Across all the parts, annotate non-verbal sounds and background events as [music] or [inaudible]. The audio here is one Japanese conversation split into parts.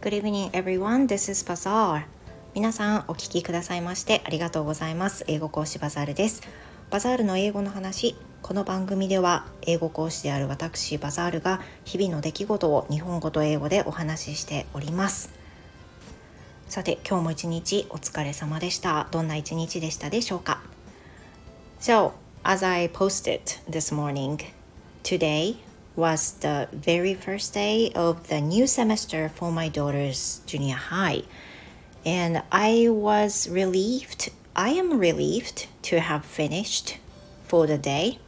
Good evening everyone, this is Bazaar. 皆さんお聞きくださいましてありがとうございます。英語講師バザールです。バザールの英語の話この番組では英語講師である私バザールが日々の出来事を日本語と英語でお話ししております。さて今日も一日お疲れ様でした。どんな一日でしたでしょうか？So, as I posted this morning, today was the very first day of the new semester for my daughter's junior high. And I was relieved, I am relieved to have finished for the day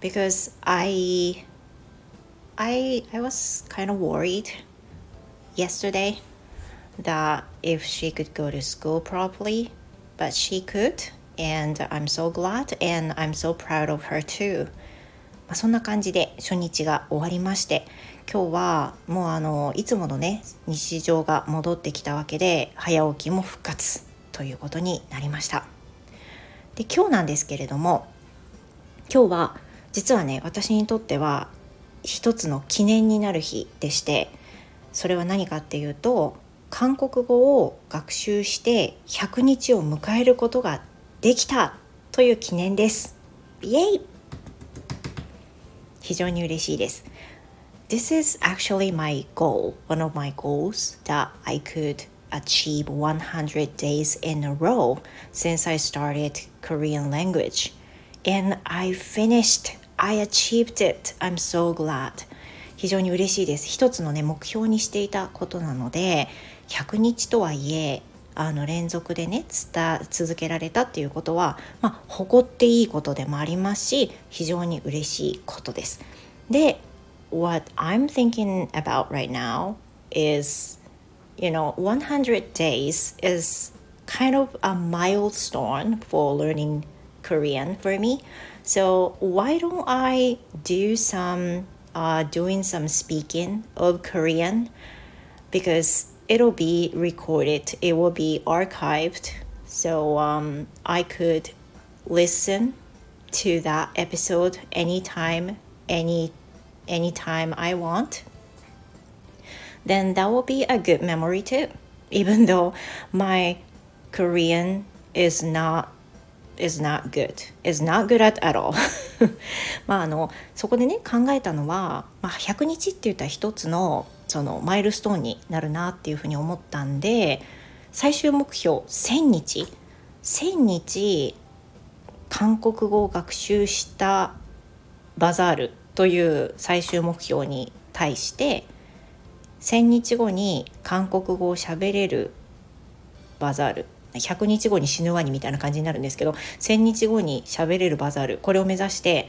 because I I I was kind of worried yesterday that if she could go to school properly, but she could and I'm so glad and I'm so proud of her too. まあ、そんな感じで初日が終わりまして今日はもうあのいつものね日常が戻ってきたわけで早起きも復活ということになりました。で今日なんですけれども今日は実はね私にとっては一つの記念になる日でしてそれは何かっていうと韓国語を学習して100日を迎えることができたという記念です。イエイ!非常に嬉しいです。This is actually my goal, one of my goals that I could achieve 100 days in a row since I started Korean language. And I finished. I achieved it. I'm so glad. 非常に嬉しいです。一つのね、目標にしていたことなので、100日とはいえ、あの連続でね伝続けられたっていうことは、まあ、誇っていいことでもありますし非常に嬉しいことです。で What I'm thinking about right now is you know 100 days is kind of a milestone for learning Korean for me. So why don't I do some uh, doing some speaking of Korean because it'll be recorded, it will be archived. So um, I could listen to that episode anytime, any anytime I want. Then that will be a good memory too. [laughs] Even though my Korean is not is not good is not good at, at all [laughs] まああのそこでね考えたのは、まあ、100日って言ったら一つの そのマイルストーンになるなっていうふうに思ったんで最終目標1,000日。1,000日韓国語を学習したバザールという最終目標に対して1,000日後に韓国語を喋れるバザール。100日後に死ぬワニみたいな感じになるんですけど1,000日後に喋れるバザール。これを目指して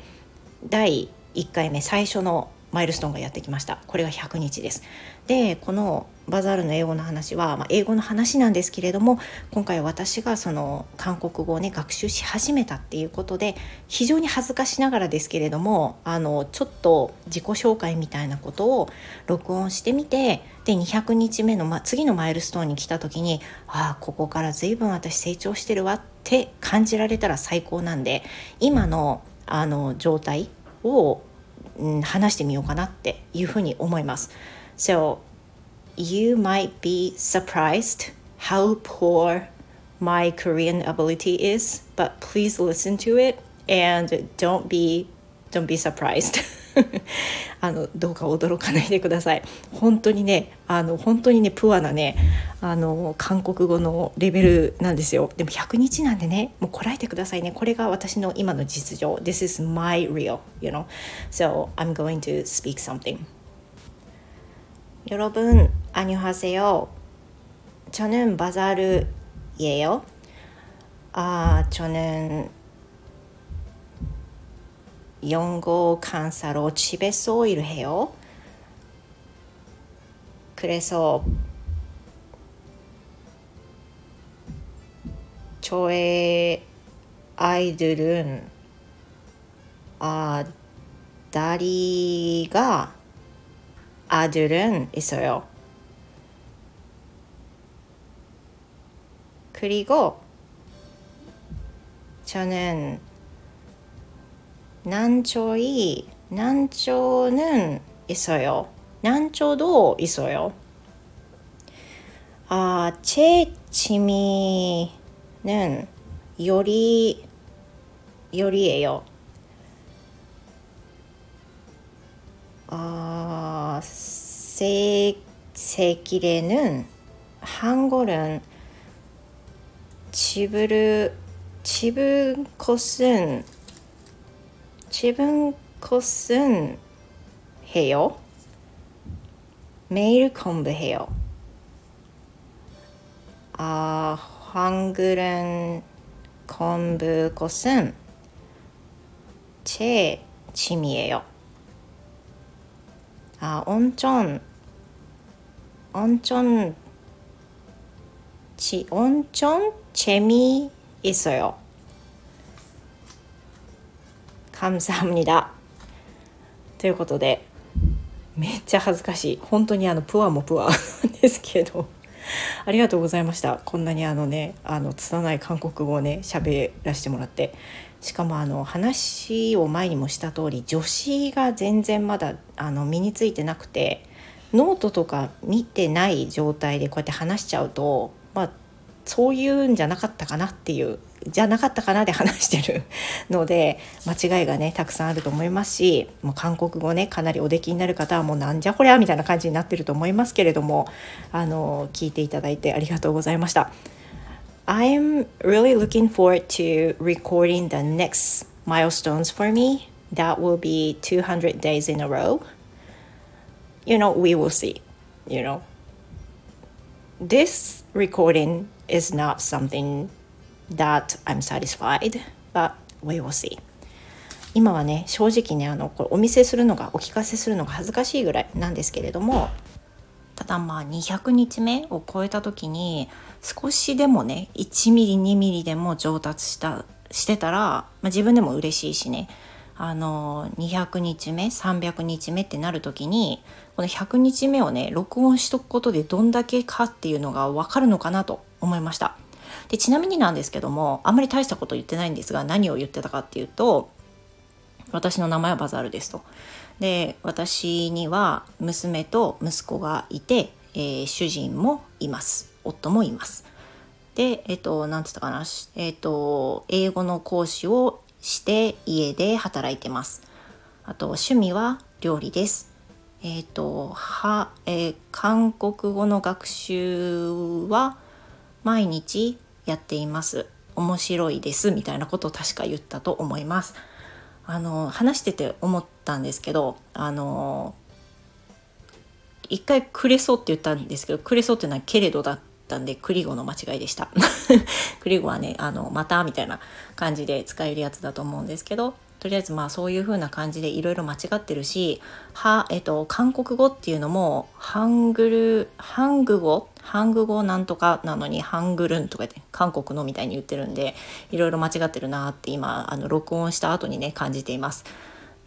第1回目最初のマイルストーンがやってきました。これが100日です。でこのバザールの英語の話は、まあ、英語の話なんですけれども今回私がその韓国語をね学習し始めたっていうことで非常に恥ずかしながらですけれどもあのちょっと自己紹介みたいなことを録音してみてで200日目の、ま、次のマイルストーンに来た時にああここから随分私成長してるわって感じられたら最高なんで今のあの状態をうん、話してみようかなっていうふうに思います。So, you might be surprised how poor my Korean ability is, but please listen to it and don't be don't be surprised あのどうか驚かないでください本当にねあの本当にねプアなねあの韓国語のレベルなんですよでも100日なんでねもうこらえてくださいねこれが私の今の実情 This is my real you know so I'm going to speak something 여러분 안녕하세요 저는 바자르예요 아 저는 연구 강사로 집에서 일해요. 그래서 저의 아이들은 아 딸이가 아들은 있어요. 그리고 저는 난초이 난초는 있어요. 난초도 있어요. 아, 제 취미는 요리 요리예요. 아, 세 세길에는 한국은 집을 집은 것은 집은 것은 해요. 매일 공부해요. 아, 한글은 공부 것은 제 취미예요. 아, 엄청 엄청 지, 엄청 재미 있어요. ハムサハム。ということで、めっちゃ恥ずかしい。本当にあの、プアもプアですけど。ありがとうございました。こんなにあのね、あの拙い韓国語をね、喋らせてもらって。しかもあの話を前にもした通り、助詞が全然まだあの身についてなくて、ノートとか見てない状態でこうやって話しちゃうと、まあそういうんじゃなかったかなっていうじゃなかったかなで話してるので間違いがねたくさんあると思いますしもう韓国語ねかなりおできになる方はもうなんじゃこりゃみたいな感じになってると思いますけれどもあの聞いていただいてありがとうございました。I'm really looking forward to recording the next milestones for me. That will be 200 days in a row. You know, we will see. You know, this recording is not something that I'm satisfied, but we will see. 今はね正直ねあのこれお見せするのがお聞かせするのが恥ずかしいぐらいなんですけれどもただまあ200日目を超えた時に少しでもね1ミリ2ミリでも上達したしてたら、まあ、自分でも嬉しいしねあの200日目300日目ってなる時にこの100日目をね録音しとくことでどんだけかっていうのが分かるのかなと思いました。でちなみになんですけどもあんまり大したこと言ってないんですが何を言ってたかっていうと私の名前はバザールですと。で私には娘と息子がいて、えー、主人もいます夫もいます。でえっ、ー、と何て言ったかなえっ、ー、と英語の講師をして家で働いてます。あと趣味は料理です。えっ、とは、え、韓国語の学習は毎日やっています。面白いですみたいなことを確か言ったと思います。あの話してて思ったんですけどあの一回くれそうって言ったんですけどくれそうっていうのはけれどだったんでクリ語の間違いでした。[laughs] クリ語はねあのまたみたいな感じで使えるやつだと思うんですけどとりあえずまあそういう風な感じでいろいろ間違ってるしは、えっと、韓国語っていうのもハングルハング語ハング語なんとかなのにハングルンとか言って韓国のみたいに言ってるんでいろいろ間違ってるなって今あの録音した後にね感じています。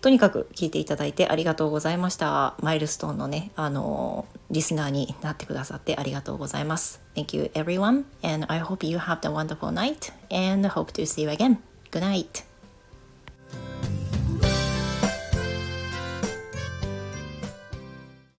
とにかく聞いていただいてありがとうございました。マイルストーンのね、あのリスナーになってくださってありがとうございます。Thank you everyone and I hope you have a wonderful night and hope to see you again. Good night.